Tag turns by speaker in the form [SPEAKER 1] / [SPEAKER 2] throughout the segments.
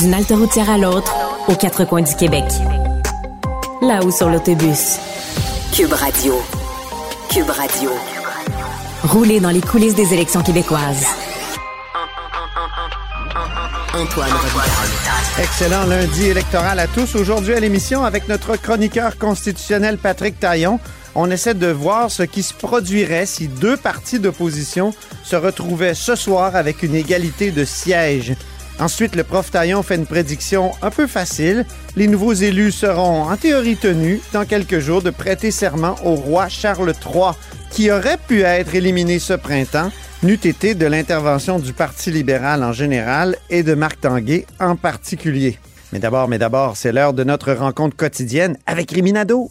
[SPEAKER 1] D'une halte routière à l'autre, aux quatre coins du Québec. Là-haut sur l'autobus. Cube Radio. Cube Radio. Rouler dans les coulisses des élections québécoises.
[SPEAKER 2] Antoine.
[SPEAKER 3] Excellent lundi électoral à tous. Aujourd'hui à l'émission avec notre chroniqueur constitutionnel Patrick Taillon. On essaie de voir ce qui se produirait si deux partis d'opposition se retrouvaient ce soir avec une égalité de sièges. Ensuite, le prof Taillon fait une prédiction un peu facile. Les nouveaux élus seront en théorie tenus dans quelques jours de prêter serment au roi Charles III, qui aurait pu être éliminé ce printemps, n'eût été de l'intervention du Parti libéral en général et de Marc Tanguay en particulier. Mais d'abord, mais d'abord, c'est l'heure de notre rencontre quotidienne avec Riminado.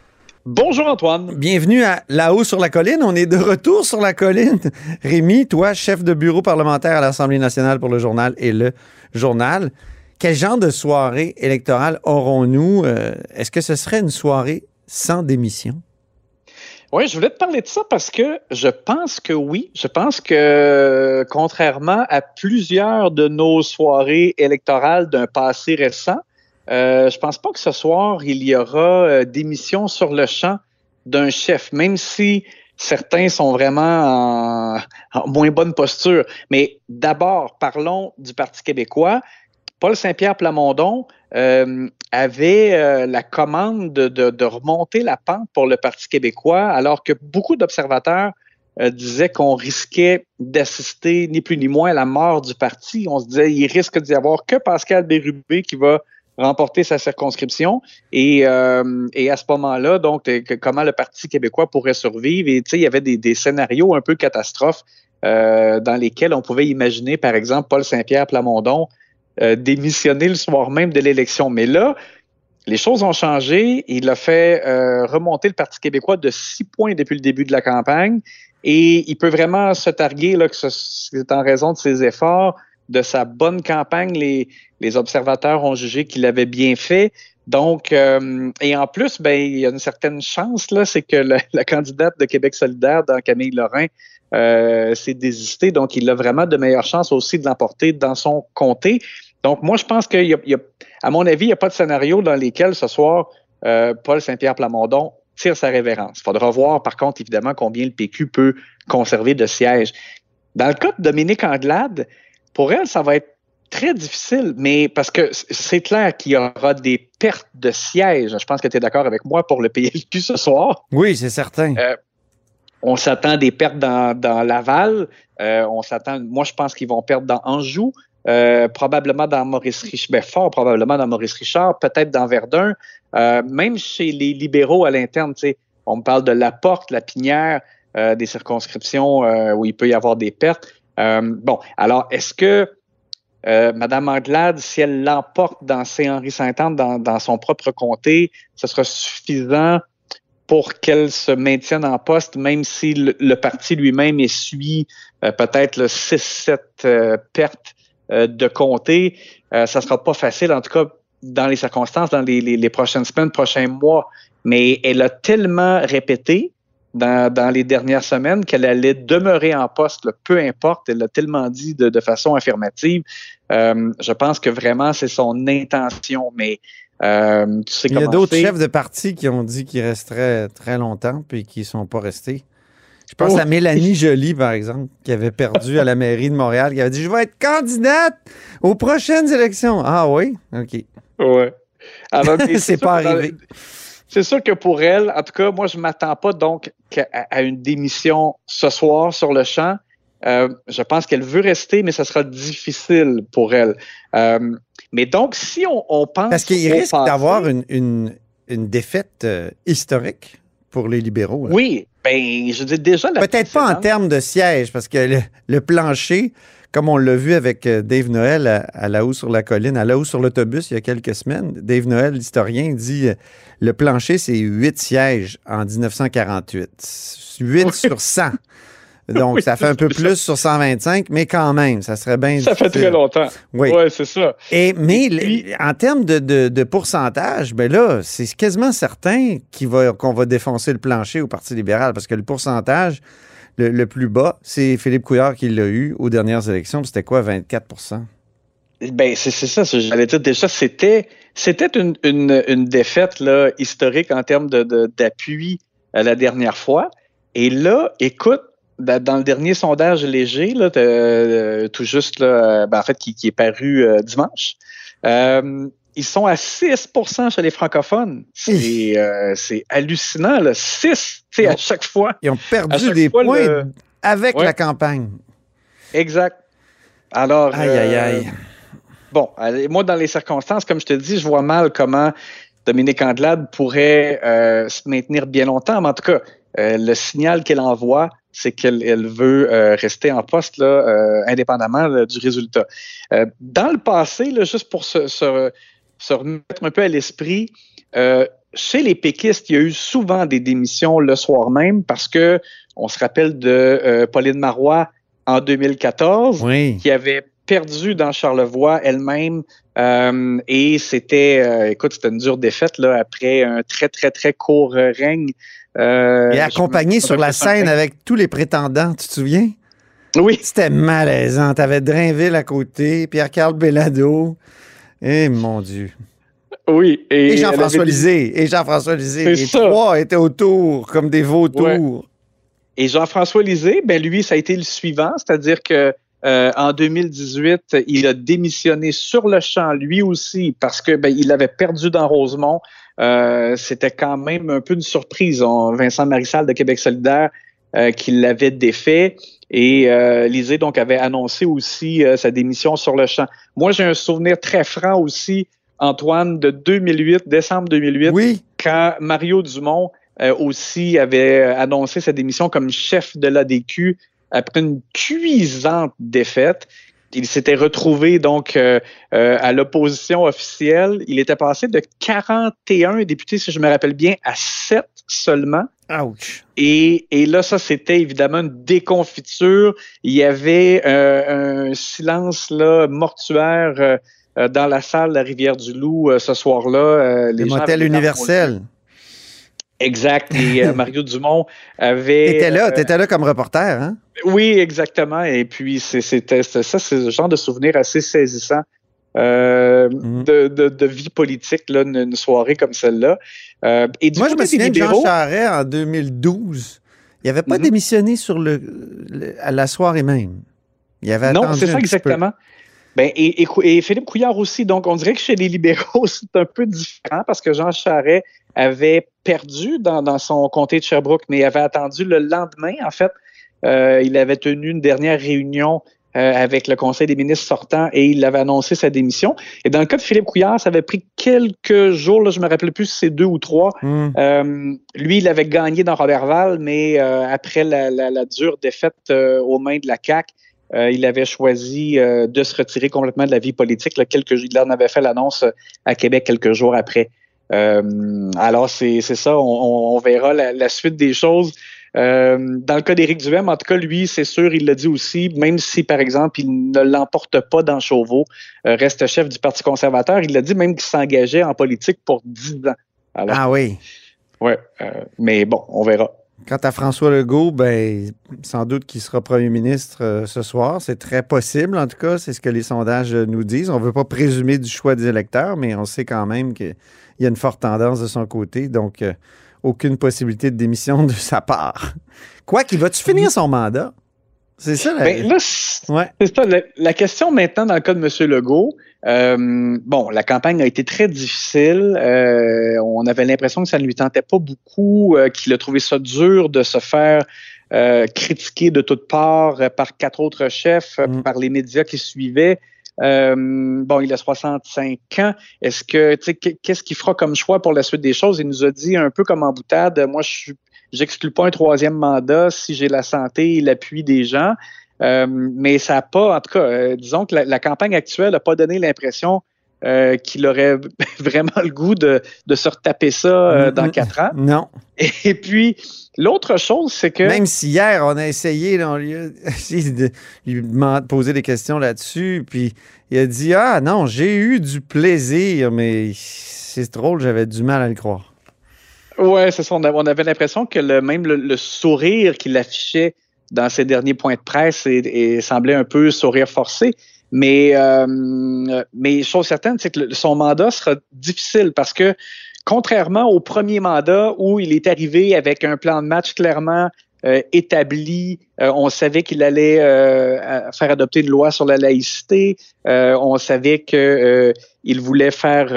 [SPEAKER 4] Bonjour Antoine.
[SPEAKER 3] Bienvenue à Là-haut sur la colline. On est de retour sur la colline. Rémi, toi, chef de bureau parlementaire à l'Assemblée nationale pour le journal et le journal. Quel genre de soirée électorale aurons-nous? Euh, Est-ce que ce serait une soirée sans démission?
[SPEAKER 4] Oui, je voulais te parler de ça parce que je pense que oui. Je pense que contrairement à plusieurs de nos soirées électorales d'un passé récent, euh, je pense pas que ce soir, il y aura euh, démission sur le champ d'un chef, même si certains sont vraiment en, moins bonne posture. Mais d'abord, parlons du Parti québécois. Paul Saint-Pierre Plamondon euh, avait euh, la commande de, remonter la pente pour le Parti québécois, alors que beaucoup d'observateurs disaient qu'on risquait d'assister ni plus ni moins à la mort du parti. On se disait il risque d'y avoir que Pascal Bérubé qui va remporter sa circonscription et, euh, et à ce moment-là, donc euh, comment le Parti québécois pourrait survivre? Et il y avait des, scénarios un peu catastrophes euh, dans lesquels on pouvait imaginer par exemple Paul Saint-Pierre Plamondon démissionner le soir même de l'élection. Mais là, les choses ont changé. Il a fait remonter le Parti québécois de six points depuis le début de la campagne. Et il peut vraiment se targuer là, que ce- c'est en raison de ses efforts, de sa bonne campagne. Les, observateurs ont jugé qu'il avait bien fait. Donc, euh, et en plus, ben, il y a une certaine chance, là, c'est que la, candidate de Québec solidaire, dans Camille Lorrain, euh, s'est désistée. Donc, il a vraiment de meilleures chances aussi de l'emporter dans son comté. Donc, moi, je pense qu'il y a, à mon avis, il n'y a pas de scénario dans lesquels ce soir, euh, Paul Saint-Pierre Plamondon tire sa révérence. Il faudra voir, par contre, évidemment, combien le PQ peut conserver de sièges. Dans le cas de Dominique Anglade, pour elle, ça va être très difficile, mais parce que c'est clair qu'il y aura des pertes de sièges. Je pense que tu es d'accord avec moi pour le PLQ ce soir.
[SPEAKER 3] Oui, c'est certain.
[SPEAKER 4] Euh, On s'attend des pertes dans, dans Laval. Euh, on s'attend, moi, je pense qu'ils vont perdre dans Anjou. Euh, probablement dans Maurice Richard, ben, fort probablement dans Maurice Richard, peut-être dans Verdun, Euh, même chez les libéraux à l'interne, tu sais, on me parle de la porte, la pinière, euh, des circonscriptions où il peut y avoir des pertes. Euh, bon, alors est-ce que euh, Madame Anglade, si elle l'emporte dans Saint-Henri-Saint-Anne, dans, dans son propre comté, ce sera suffisant pour qu'elle se maintienne en poste, même si le, parti lui-même essuie euh, peut-être 6-7 euh, pertes euh, de comté? Euh, ça sera pas facile, en tout cas, dans les circonstances, dans les, les- les prochaines semaines, prochains mois. Mais elle a tellement répété dans, dans les dernières semaines qu'elle allait demeurer en poste, là, peu importe. Elle l'a tellement dit de, de façon affirmative. Euh, je pense que vraiment, c'est son intention. Mais euh, tu sais
[SPEAKER 3] Il y a d'autres chefs de parti qui ont dit qu'ils resteraient très longtemps puis qui ne sont pas restés. Je pense
[SPEAKER 4] Oh.
[SPEAKER 3] à Mélanie Joly, par exemple, qui avait perdu à la mairie de Montréal, qui avait dit Je vais être candidate aux prochaines élections. Ah oui? OK.
[SPEAKER 4] Ouais. Alors,
[SPEAKER 3] C'est pas
[SPEAKER 4] dans-
[SPEAKER 3] arrivé.
[SPEAKER 4] C'est sûr que pour elle, en tout cas, moi, je m'attends pas donc à une démission ce soir sur le champ. Euh, je pense qu'elle veut rester, mais ce sera difficile pour elle. Euh, mais donc, si on, on pense.
[SPEAKER 3] Parce qu'il risque d'avoir une, une, une défaite euh, historique pour les libéraux. là.
[SPEAKER 4] Oui, ben, je dis déjà.
[SPEAKER 3] Peut-être pas en termes de siège, parce que le, le plancher comme on l'a vu avec euh, Dave Noël à, la haut sur la colline, à la haut sur l'autobus il y a quelques semaines. Dave Noël, l'historien, dit euh, le plancher, c'est 8 sièges en 1948. 8 sur 100. Donc, ça fait un peu plus sur 125, mais quand même, ça serait bien.
[SPEAKER 4] Ça fait très longtemps. Oui, c'est ça.
[SPEAKER 3] Et, mais en termes de, pourcentage, ben là, c'est quasiment certain qu'on va, qu'on va défoncer le plancher au Parti libéral parce que le pourcentage le, plus bas, c'est Philippe Couillard qui l'a eu aux dernières élections. C'était quoi, 24%
[SPEAKER 4] ben, c'est ça, j'allais dire déjà, c'était c'était une, une, défaite là, historique en termes d'appui de, euh, la dernière fois. Et là, écoute, dans le dernier sondage léger, là, euh, tout juste, là, ben, en fait, qui, est paru euh, dimanche, euh, ils sont à 6% chez les francophones. C'est hallucinant, là. 6 à chaque fois.
[SPEAKER 3] Ils ont perdu des points avec la campagne.
[SPEAKER 4] Exact. Alors.
[SPEAKER 3] Aïe, aïe, aïe.
[SPEAKER 4] Bon, moi, dans les circonstances, comme je te dis, je vois mal comment Dominique Andelade pourrait se maintenir bien longtemps, mais en tout cas, le signal qu'elle envoie, c'est qu'elle veut euh, rester en poste là, euh, indépendamment du résultat. Euh, dans le passé, là, juste pour se, se, remettre un peu à l'esprit, chez les péquistes, il y a eu souvent des démissions le soir même parce que on se rappelle de Pauline Marois en 2014 qui avait perdu dans Charlevoix elle-même et c'était, écoute, c'était une dure défaite là, après un très, très, très court règne
[SPEAKER 3] euh, et accompagné sur la scène avec tous les prétendants, tu te souviens?
[SPEAKER 4] Oui.
[SPEAKER 3] C'était malaisant. T'avais Drainville à côté, Pierre-Carl Bellado. Eh mon Dieu.
[SPEAKER 4] Oui.
[SPEAKER 3] Et, Jean-François Lisée. Et Jean-François Lisée. Les trois étaient autour, comme des vautours.
[SPEAKER 4] Et Jean-François Lisée, ben lui, ça a été le suivant, c'est-à-dire que euh, en 2018, il a démissionné sur le champ, lui aussi, parce que ben, il avait perdu dans Rosemont. Euh, c'était quand même un peu une surprise. Vincent Marissal de Québec solidaire euh, qui l'avait défait. Et euh, Lisée donc avait annoncé aussi euh, sa démission sur le champ. Moi, j'ai un souvenir très franc aussi, Antoine, de 2008, décembre 2008,
[SPEAKER 3] oui.
[SPEAKER 4] quand Mario Dumont aussi avait annoncé sa démission comme chef de l'ADQ après une cuisante défaite il s'était retrouvé donc euh, euh, à l'opposition officielle. Il était passé de 41 députés, si je me rappelle bien, à 7 seulement.
[SPEAKER 3] Ouch.
[SPEAKER 4] Et, et là, ça, c'était évidemment une déconfiture. Il y avait euh, un silence là, mortuaire dans la salle de la Rivière-du-Loup ce soir-là.
[SPEAKER 3] les motels universels.
[SPEAKER 4] Exact. Et Mario Dumont avait.
[SPEAKER 3] T'étais là, t'étais là comme reporter, hein?
[SPEAKER 4] Oui, exactement. Et puis, c'était ça, c'est ce genre de souvenir assez saisissant euh, mhm. de, vie politique, là, une, soirée comme celle-là.
[SPEAKER 3] Euh, et Moi, je me souviens de Jean Charest en 2012. Il n'avait pas mhm. démissionné sur le, à la soirée même. Il avait
[SPEAKER 4] Non, c'est ça exactement. Ben, et, et, Philippe Couillard aussi. Donc, on dirait que chez les libéraux, c'est un peu différent parce que Jean Charest avait perdu dans, dans son comté de Sherbrooke, mais avait attendu le lendemain, en fait, euh, il avait tenu une dernière réunion euh, avec le Conseil des ministres sortant et il avait annoncé sa démission. Et dans le cas de Philippe Couillard, ça avait pris quelques jours, là, je me rappelle plus si c'est deux ou trois. Hmm. Euh, lui, il avait gagné dans Robertval, mais après la, dure défaite aux mains de la CAQ, il avait choisi de se retirer complètement de la vie politique. Là, quelques, il en avait fait l'annonce à Québec quelques jours après. alors, c'est ça, on, verra la, suite des choses. Euh, dans le cas d'Éric Duhem, en tout cas, lui, c'est sûr, il l'a dit aussi, même si, par exemple, il ne l'emporte pas dans Chauveau, euh, reste chef du Parti conservateur, il l'a dit même qu'il s'engageait en politique pour 10 ans.
[SPEAKER 3] ah oui?
[SPEAKER 4] Oui, euh, mais bon, on verra.
[SPEAKER 3] Quant à François Legault, ben, sans doute qu'il sera premier ministre ce soir. C'est très possible, en tout cas. C'est ce que les sondages nous disent. On ne veut pas présumer du choix des électeurs, mais on sait quand même qu'il y a une forte tendance de son côté. Donc, aucune possibilité de démission de sa part. Quoi qu'il va-tu finir son mandat? C'est ça,
[SPEAKER 4] la... Ben, ouais. La, question maintenant dans le cas de M. Legault, euh, bon, la campagne a été très difficile. Euh, on avait l'impression que ça ne lui tentait pas beaucoup, euh, qu'il a trouvé ça dur de se faire critiquer de toutes parts par quatre autres chefs, mm. par les médias qui suivaient. Euh, bon, il a 65 ans. Est-ce que, qu'est-ce qu'il fera comme choix pour la suite des choses? Il nous a dit un peu comme en boutade, moi, je n'exclus pas un troisième mandat si j'ai la santé et l'appui des gens. mais ça n'a pas, en tout cas, disons que la, campagne actuelle n'a pas donné l'impression qu'il aurait vraiment le goût de, se retaper ça dans quatre ans.
[SPEAKER 3] Non.
[SPEAKER 4] Et puis, l'autre chose, c'est que...
[SPEAKER 3] Même si hier, on a essayé, on lui a de lui poser des questions là-dessus, puis il a dit, ah non, j'ai eu du plaisir, mais c'est drôle, j'avais du mal à le croire.
[SPEAKER 4] Oui, c'est ça. On avait l'impression que le, même le, sourire qu'il affichait dans ses derniers points de presse et, semblait un peu sourire forcé. Mais, euh, mais chose certaine, c'est que son mandat sera difficile parce que contrairement au premier mandat où il est arrivé avec un plan de match clairement euh, établi. Euh, on savait qu'il allait euh, faire adopter une loi sur la laïcité. on savait qu'il voulait faire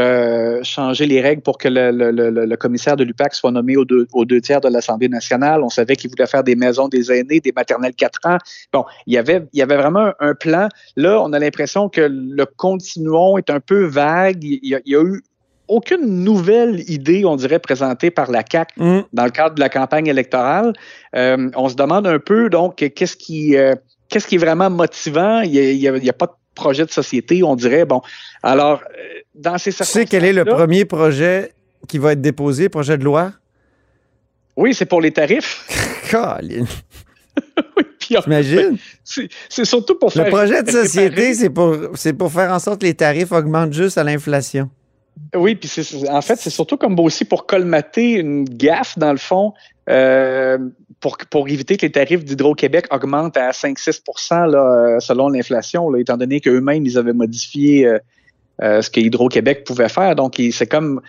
[SPEAKER 4] changer les règles pour que le, commissaire de l'UPAC soit nommé aux deux, deux tiers de l'Assemblée nationale. On savait qu'il voulait faire des maisons des aînés, des maternelles 4 ans. Bon, il y avait, il y avait vraiment un, plan. Là, on a l'impression que le continuum est un peu vague. Il y il y a eu aucune nouvelle idée, on dirait, présentée par la CAC mm. dans le cadre de la campagne électorale. Euh, on se demande un peu, donc, qu'est-ce qui, euh, qu'est-ce qui est vraiment motivant? Il n'y a, pas de projet de société, on dirait. Bon, alors, euh, dans ces circonstances.
[SPEAKER 3] Tu sais quel est le premier projet qui va être déposé, projet de loi?
[SPEAKER 4] Oui, c'est pour les tarifs.
[SPEAKER 3] Colin. J'imagine.
[SPEAKER 4] C'est surtout pour faire.
[SPEAKER 3] Le projet de société, c'est pour, pour faire en sorte que les tarifs augmentent juste à l'inflation.
[SPEAKER 4] Oui, puis en fait, c'est surtout comme aussi pour colmater une gaffe, dans le fond, euh, pour, pour éviter que les tarifs d'Hydro-Québec augmentent à 5-6% euh, selon l'inflation, étant donné qu'eux-mêmes, ils avaient modifié euh, ce que Hydro-Québec pouvait faire. Donc, c'est comme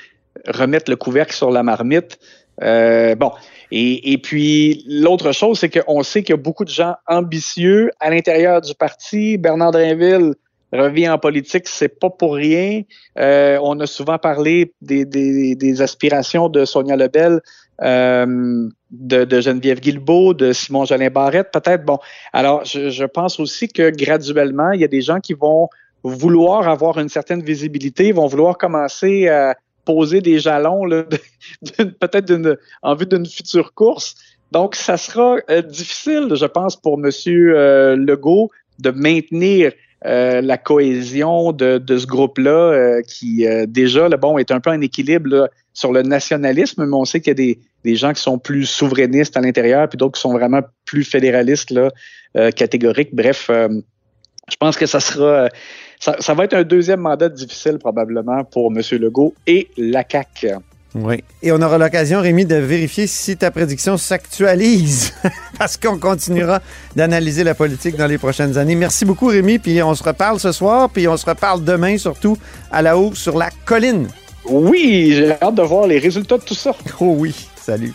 [SPEAKER 4] remettre le couvercle sur la marmite. bon, et, et puis l'autre chose, c'est qu'on sait qu'il y a beaucoup de gens ambitieux à l'intérieur du parti. Bernard Drinville revient en politique, c'est pas pour rien. Euh, on a souvent parlé des, aspirations de Sonia Lebel, euh, de, Geneviève Guilbeault, de Simon Jolin Barrette, peut-être. Bon, alors je, pense aussi que graduellement, il y a des gens qui vont vouloir avoir une certaine visibilité, vont vouloir commencer à poser des jalons, peut-être en vue d'une future course. Donc, ça sera euh, difficile, je pense, pour M. Legault de maintenir euh, la cohésion de, ce groupe-là euh, qui euh, déjà, bon, est un peu en équilibre sur le nationalisme, mais on sait qu'il y a des, gens qui sont plus souverainistes à l'intérieur, puis d'autres qui sont vraiment plus fédéralistes, catégoriques. Bref, je pense que ça sera ça, ça, va être un deuxième mandat difficile probablement pour M. Legault et la CAQ.
[SPEAKER 3] Oui. Et on aura l'occasion, Rémi, de vérifier si ta prédiction s'actualise, parce qu'on continuera d'analyser la politique dans les prochaines années. Merci beaucoup, Rémi, puis on se reparle ce soir, puis on se reparle demain, surtout à la haut sur la colline.
[SPEAKER 4] Oui, j'ai hâte de voir les résultats de tout ça.
[SPEAKER 3] Oh oui, salut.